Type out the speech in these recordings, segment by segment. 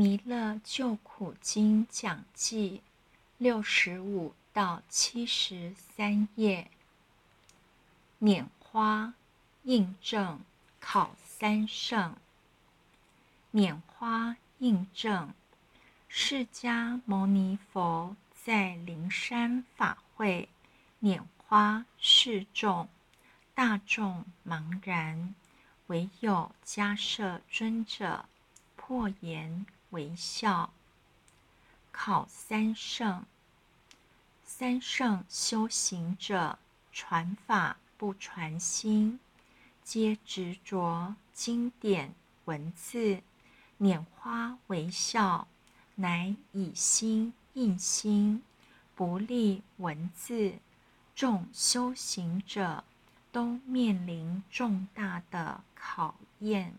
弥勒救苦经讲记六十五到七十三页。拈花印证考三圣。拈花印证，释迦牟尼佛在灵山法会拈花示众，大众茫然，唯有迦摄尊者破颜。微笑，考三圣。三圣修行者，传法不传心，皆执着经典文字，拈花微笑，乃以心印心，不立文字。众修行者都面临重大的考验。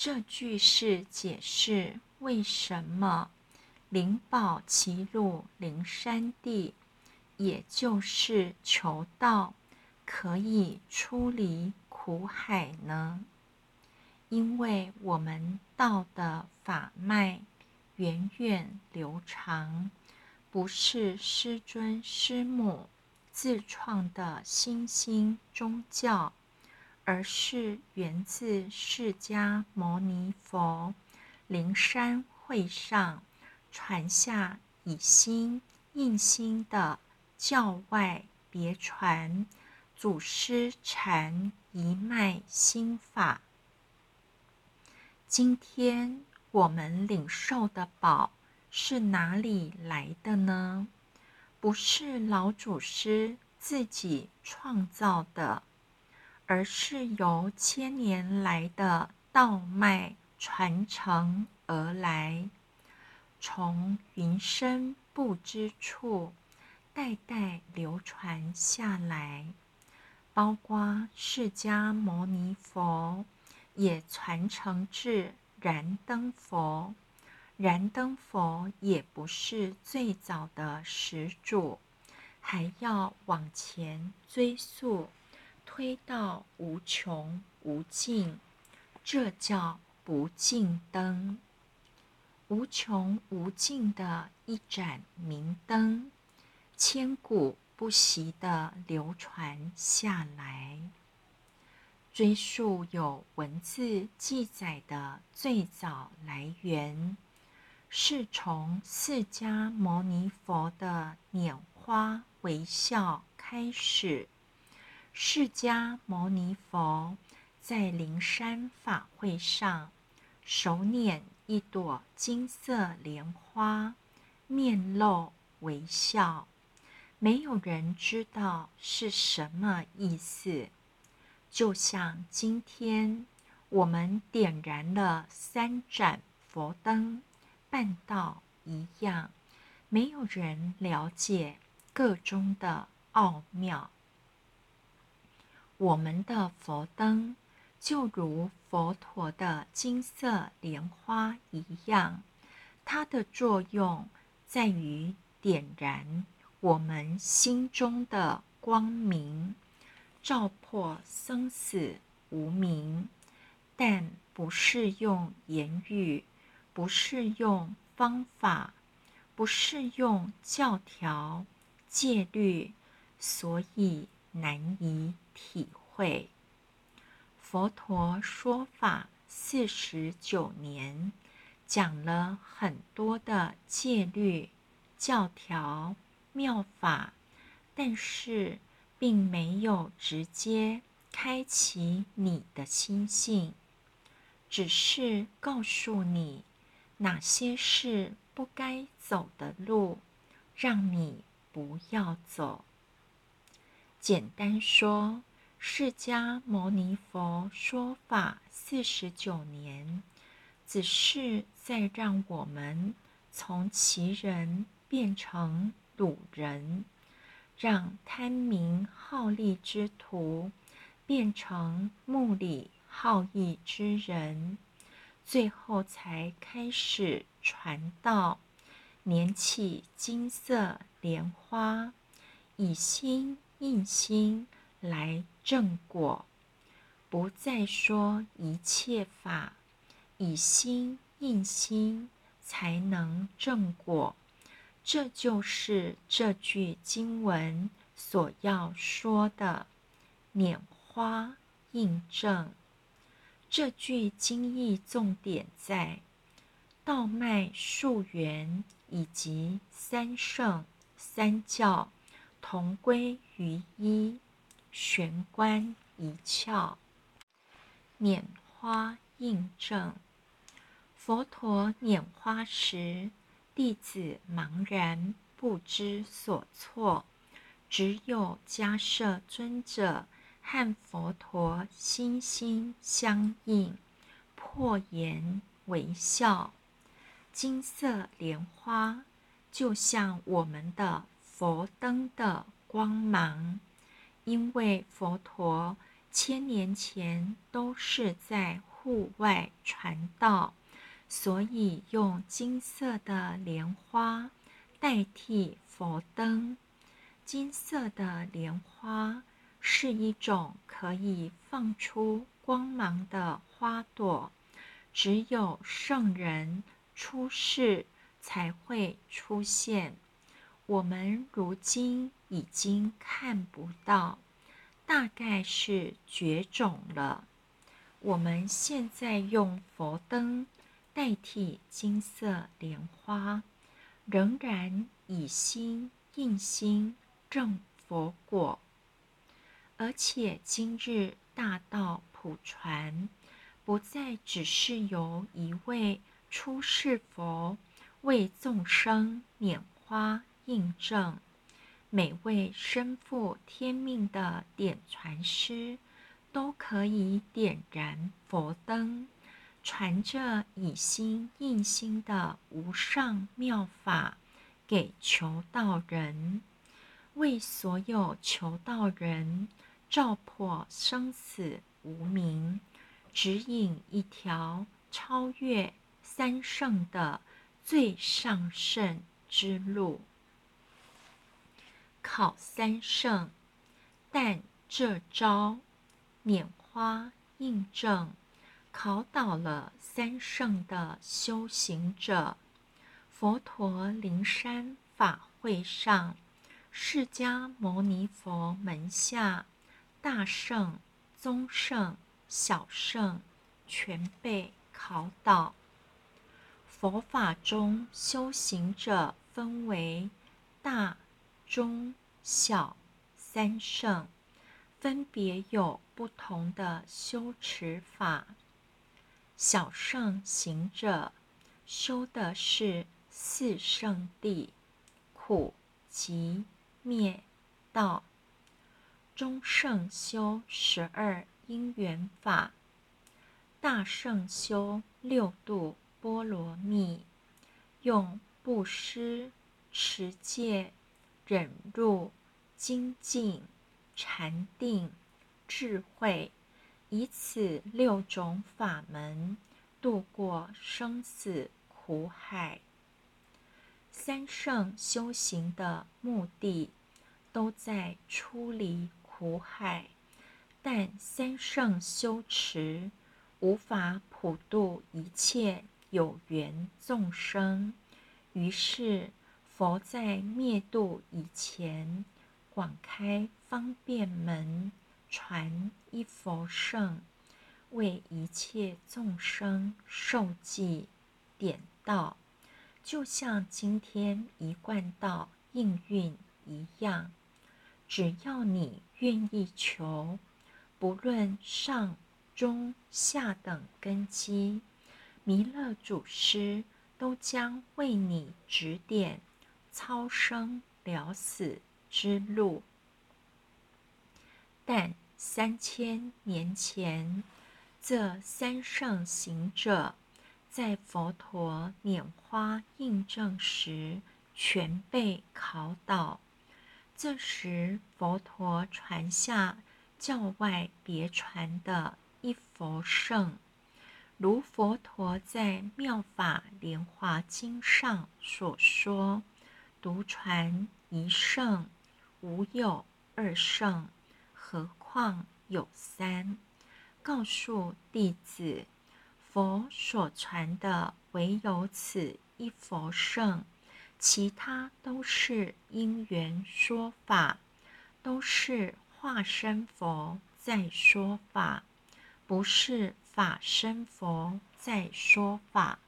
这句是解释为什么灵宝齐鲁灵山地，也就是求道，可以出离苦海呢？因为我们道的法脉源远流长，不是师尊师母自创的新兴宗教。而是源自释迦牟尼佛灵山会上传下以心印心的教外别传祖师禅一脉心法。今天我们领受的宝是哪里来的呢？不是老祖师自己创造的。而是由千年来的道脉传承而来，从云深不知处代代流传下来，包括释迦牟尼佛也传承至燃灯佛，燃灯佛也不是最早的始祖，还要往前追溯。推到无穷无尽，这叫不尽灯。无穷无尽的一盏明灯，千古不息的流传下来。追溯有文字记载的最早来源，是从释迦牟尼佛的拈花微笑开始。释迦牟尼佛在灵山法会上，手捻一朵金色莲花，面露微笑。没有人知道是什么意思，就像今天我们点燃了三盏佛灯办道一样，没有人了解个中的奥妙。我们的佛灯就如佛陀的金色莲花一样，它的作用在于点燃我们心中的光明，照破生死无明。但不是用言语，不是用方法，不是用教条戒律，所以难以。体会佛陀说法四十九年，讲了很多的戒律、教条、妙法，但是并没有直接开启你的心性，只是告诉你哪些是不该走的路，让你不要走。简单说。释迦牟尼佛说法四十九年，只是在让我们从奇人变成鲁人，让贪名好利之徒变成目里好义之人，最后才开始传道，拈起金色莲花，以心印心。来正果，不再说一切法，以心印心，才能正果。这就是这句经文所要说的拈花印证。这句经义重点在道脉溯源以及三圣三教同归于一，玄关一窍。拈花印证，佛陀拈花时，弟子茫然不知所措，只有迦摄尊者和佛陀心心相印，破颜微笑。金色莲花就像我们的佛灯的光芒，因为佛陀。千年前都是在户外传道，所以用金色的莲花代替佛灯。金色的莲花是一种可以放出光芒的花朵，只有圣人出世才会出现。我们如今已经看不到。大概是绝种了。我们现在用佛灯代替金色莲花，仍然以心印心证佛果。而且今日大道普传，不再只是由一位出世佛为众生拈花印证。每位身负天命的点传师，都可以点燃佛灯，传着以心印心的无上妙法给求道人，为所有求道人照破生死无明，指引一条超越三圣的最上圣之路。考三圣，但这招拈花印证，考倒了三圣的修行者。佛陀灵山法会上，释迦牟尼佛门下大圣、中圣、小圣全被考倒。佛法中修行者分为大。中、小、三圣分别有不同的修持法。小圣行者修的是四圣谛：苦、集、灭、道；中圣修十二因缘法；大圣修六度波罗蜜，用布施、持戒。忍辱精进、禅定、智慧，以此六种法门度过生死苦海。三圣修行的目的都在出离苦海，但三圣修持无法普度一切有缘众生，于是。佛在灭度以前，广开方便门，传一佛圣，为一切众生受记点道，就像今天一贯道应运一样。只要你愿意求，不论上中下等根基，弥勒祖师都将为你指点。超生了死之路，但三千年前，这三圣行者在佛陀拈花印证时，全被考倒。这时，佛陀传下教外别传的一佛圣，如佛陀在《妙法莲华经》上所说。独传一圣，无有二圣，何况有三？告诉弟子，佛。所传的唯有此一佛圣，其他都是因缘说法，都是化身佛在说法，不是法身佛在说法。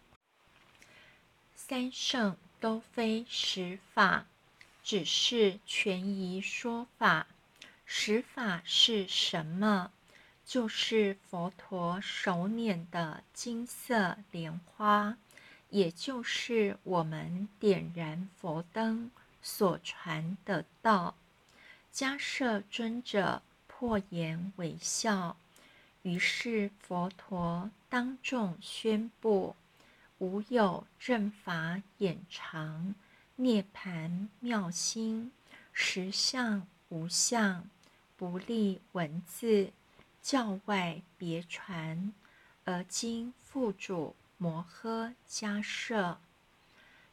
三圣都非实法，只是权宜说法。实法是什么？就是佛陀手捻的金色莲花，也就是我们点燃佛灯所传的道。迦摄尊者破颜微笑，于是佛陀当众宣布。无有正法眼常，涅盘妙心，实相无相，不立文字，教外别传。而今复主摩诃迦摄，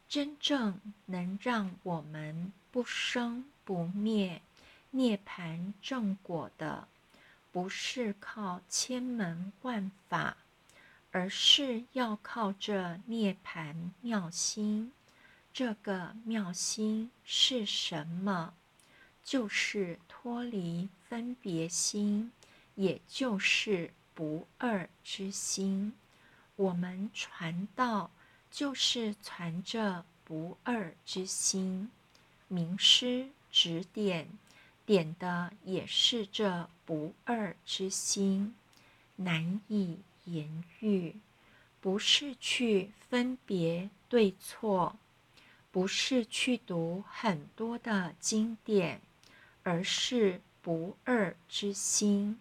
真正能让我们不生不灭、涅盘正果的，不是靠千门万法。而是要靠着涅盘妙心，这个妙心是什么？就是脱离分别心，也就是不二之心。我们传道就是传着不二之心，名师指点，点的也是这不二之心，难以。言语不是去分别对错，不是去读很多的经典，而是不二之心，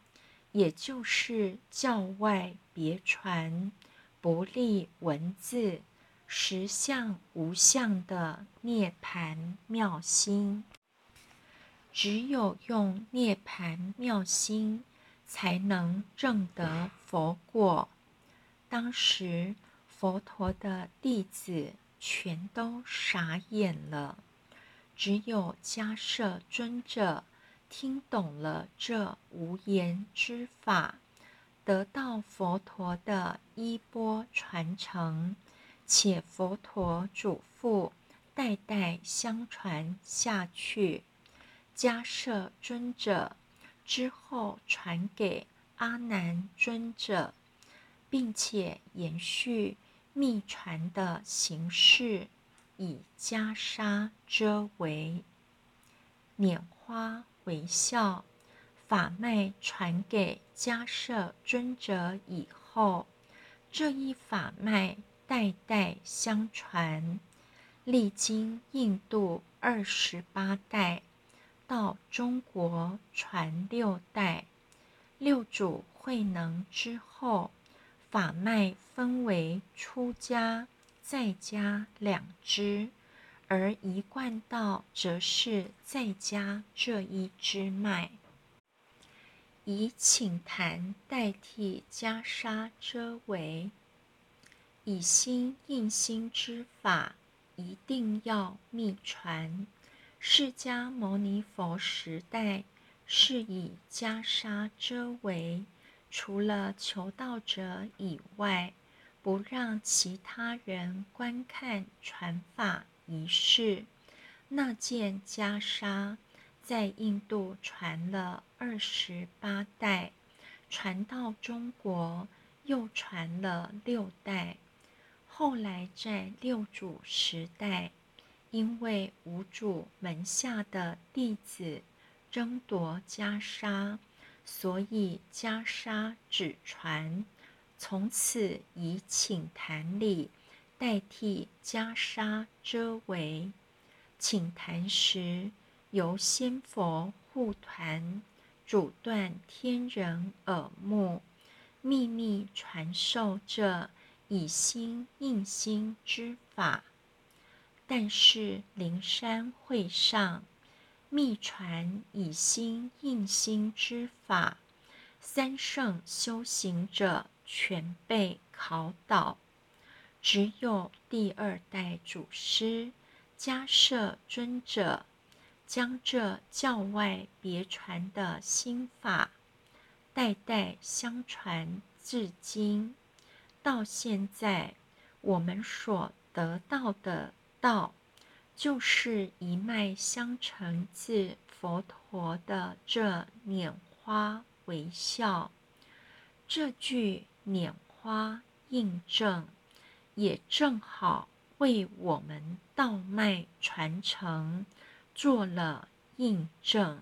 也就是教外别传，不立文字，实相无相的涅盘妙心。只有用涅盘妙心。才能证得佛果。当时佛陀的弟子全都傻眼了，只有迦摄尊者听懂了这无言之法，得到佛陀的衣钵传承，且佛陀嘱咐代代相传下去。迦摄尊者。之后传给阿难尊者，并且延续密传的形式，以袈裟遮围，拈花微笑。法脉传给迦摄尊者以后，这一法脉代代相传，历经印度二十八代。到中国传六代，六祖慧能之后，法脉分为出家、在家两支，而一贯道则是在家这一支脉，以请坛代替袈裟遮围，以心印心之法，一定要密传。释迦牟尼佛时代是以袈裟遮围，除了求道者以外，不让其他人观看传法仪式。那件袈裟在印度传了二十八代，传到中国又传了六代，后来在六祖时代。因为无主门下的弟子争夺袈裟，所以袈裟只传，从此以请坛礼代替袈裟遮围。请坛时由仙佛护团，阻断天人耳目，秘密传授这以心印心之法。但是灵山会上密传以心印心之法，三圣修行者全被考倒，只有第二代祖师迦摄尊者将这教外别传的心法代代相传至今。到现在，我们所得到的道，就是一脉相承自佛陀的这拈花微笑。这句拈花印证，也正好为我们道脉传承做了印证。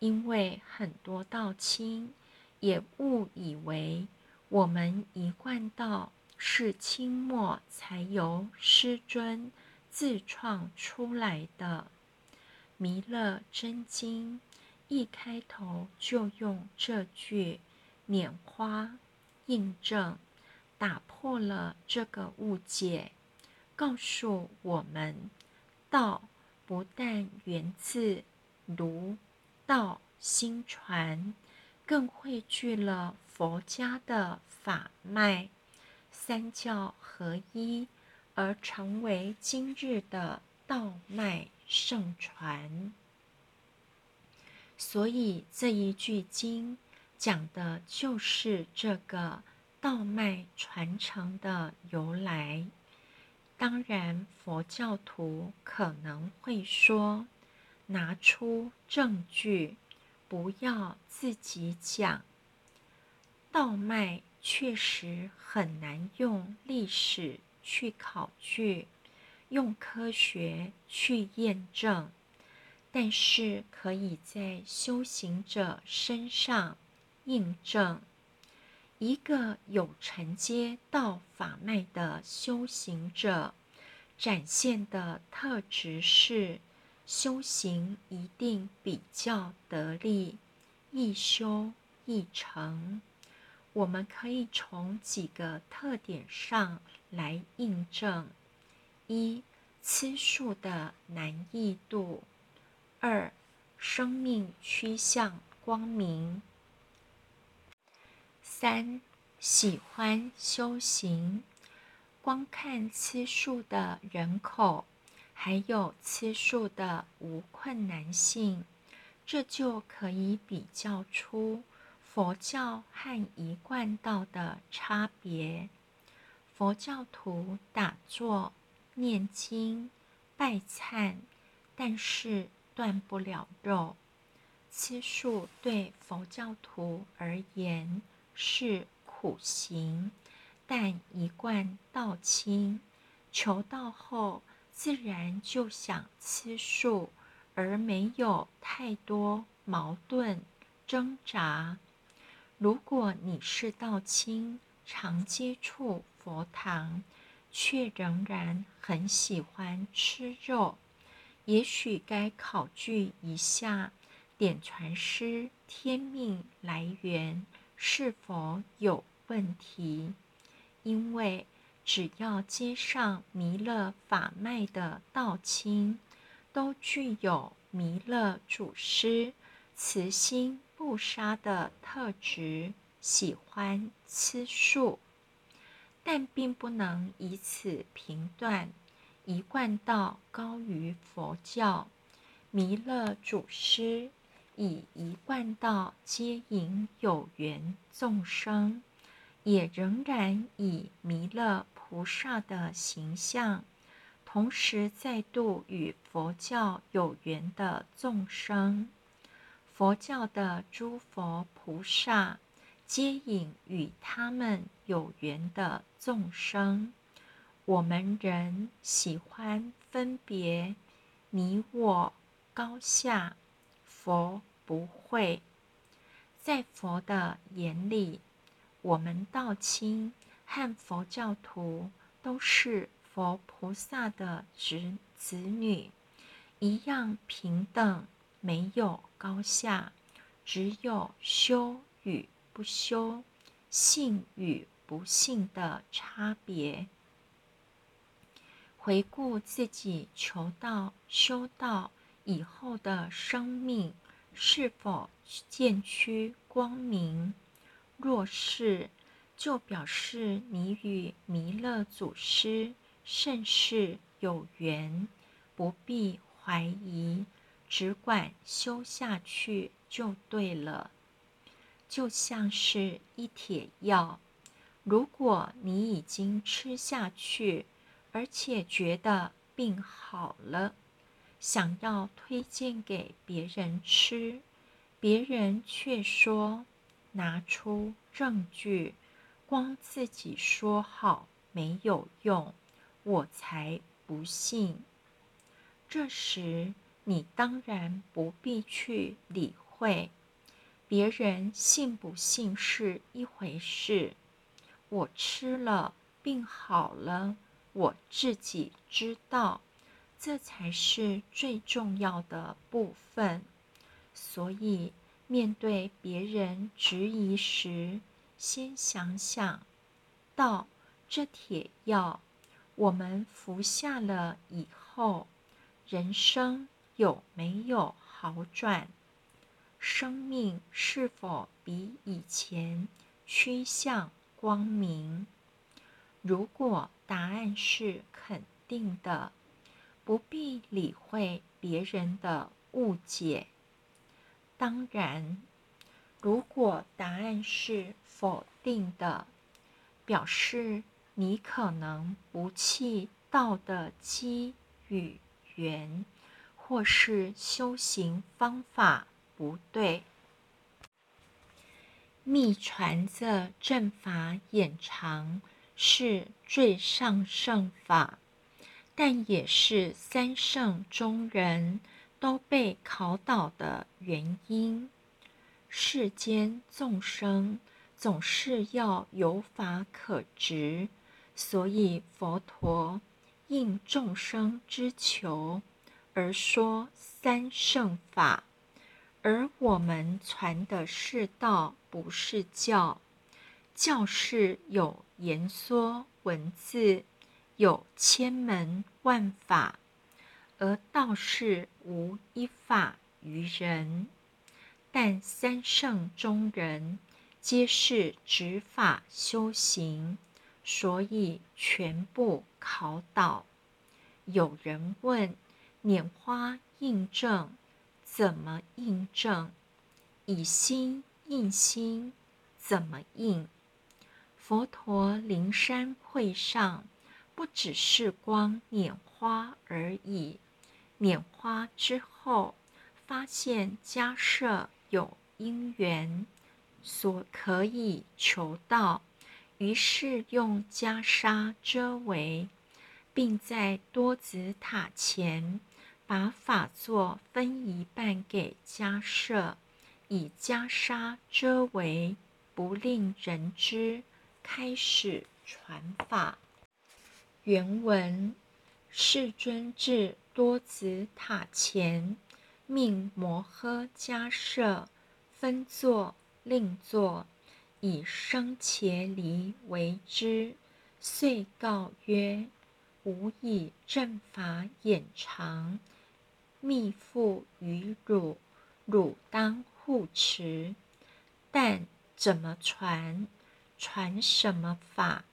因为很多道亲也误以为我们一贯道是清末才由师尊自创出来的，《弥勒真经》一开头就用这句“拈花”印证，打破了这个误解，告诉我们，道不但源自儒。道心传，更汇聚了佛家的法脉，三教合一，而成为今日的道脉盛传。所以这一句经讲的就是这个道脉传承的由来。当然，佛教徒可能会说。拿出证据，不要自己讲。道脉确实很难用历史去考据，用科学去验证，但是可以在修行者身上印证。一个有承接道法脉的修行者，展现的特质是。修行一定比较得力，易修易成。我们可以从几个特点上来印证：一、吃素的难易度；二、生命趋向光明；三、喜欢修行。光看吃素的人口。还有吃素的无困难性，这就可以比较出佛教和一贯道的差别。佛教徒打坐、念经、拜忏，但是断不了肉。吃素对佛教徒而言是苦行，但一贯道亲求道后。自然就想吃素，而没有太多矛盾挣扎。如果你是道亲，常接触佛堂，却仍然很喜欢吃肉，也许该考据一下点传师天命来源是否有问题，因为。只要接上弥勒法脉的道亲，都具有弥勒祖师慈心菩萨的特质，喜欢吃素，但并不能以此评断一贯道高于佛教。弥勒祖师以一贯道接引有缘众生，也仍然以弥勒。菩萨的形象，同时再度与佛教有缘的众生，佛教的诸佛菩萨接引与他们有缘的众生。我们人喜欢分别你我高下，佛不会。在佛的眼里，我们道亲。和佛教徒都是佛菩萨的侄子女，一样平等，没有高下，只有修与不修、信与不信的差别。回顾自己求道、修道以后的生命，是否渐趋光明？若是，就表示你与弥勒祖师甚是有缘，不必怀疑，只管修下去就对了。就像是一帖药，如果你已经吃下去，而且觉得病好了，想要推荐给别人吃，别人却说拿出证据，光自己说好没有用，我才不信。这时，你当然不必去理会，别人信不信是一回事。我吃了，病好了，我自己知道，这才是最重要的部分。所以，面对别人质疑时，先想想：到这铁药我们服下了以后，人生有没有好转？生命是否比以前趋向？光明。如果答案是肯定的，不必理会别人的误解。当然，如果答案是否定的，表示你可能不弃道的机与缘，或是修行方法不对。密传着正法眼长是最上圣法，但也是三圣中人都被考倒的原因。世间众生总是要有法可执，所以佛陀应众生之求而说三圣法。而我们传的是道，不是教。教是有言说文字，有千门万法；而道是无一法于人。但三圣中人皆是执法修行，所以全部考倒。有人问：拈花印证？怎么印证？以心印心，怎么印？佛陀灵山会上，不只是光拈花而已。拈花之后，发现迦舍有因缘，所可以求道，于是用袈裟遮围，并在多子塔前。把法座分一半给迦舍，以袈裟遮围，不令人知。开始传法。原文：世尊至多子塔前，命摩诃迦舍分座另座，以生伽梨为之，遂告曰：“吾以正法眼长。”密付于汝，汝当护持。但怎么传？传什么法？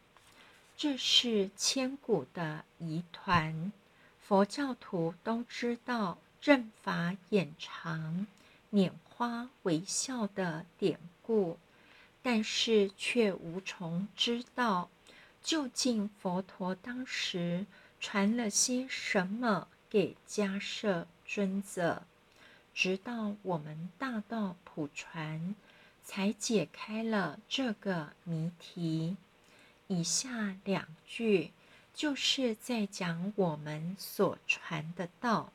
这是千古的疑团。佛教徒都知道正法眼长、拈花微笑的典故，但是却无从知道究竟佛陀当时传了些什么给迦舍。尊者，直到我们大道普传，才解开了这个谜题。以下两句就是在讲我们所传的道，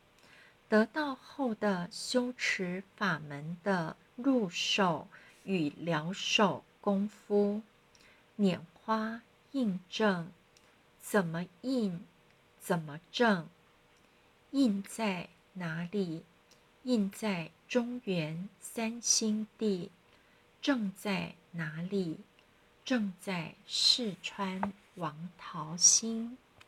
得到后的修持法门的入手与疗手功夫。拈花印证，怎么印？怎么证？印在。哪里？印在中原三星地，正在哪里？正在四川王桃心。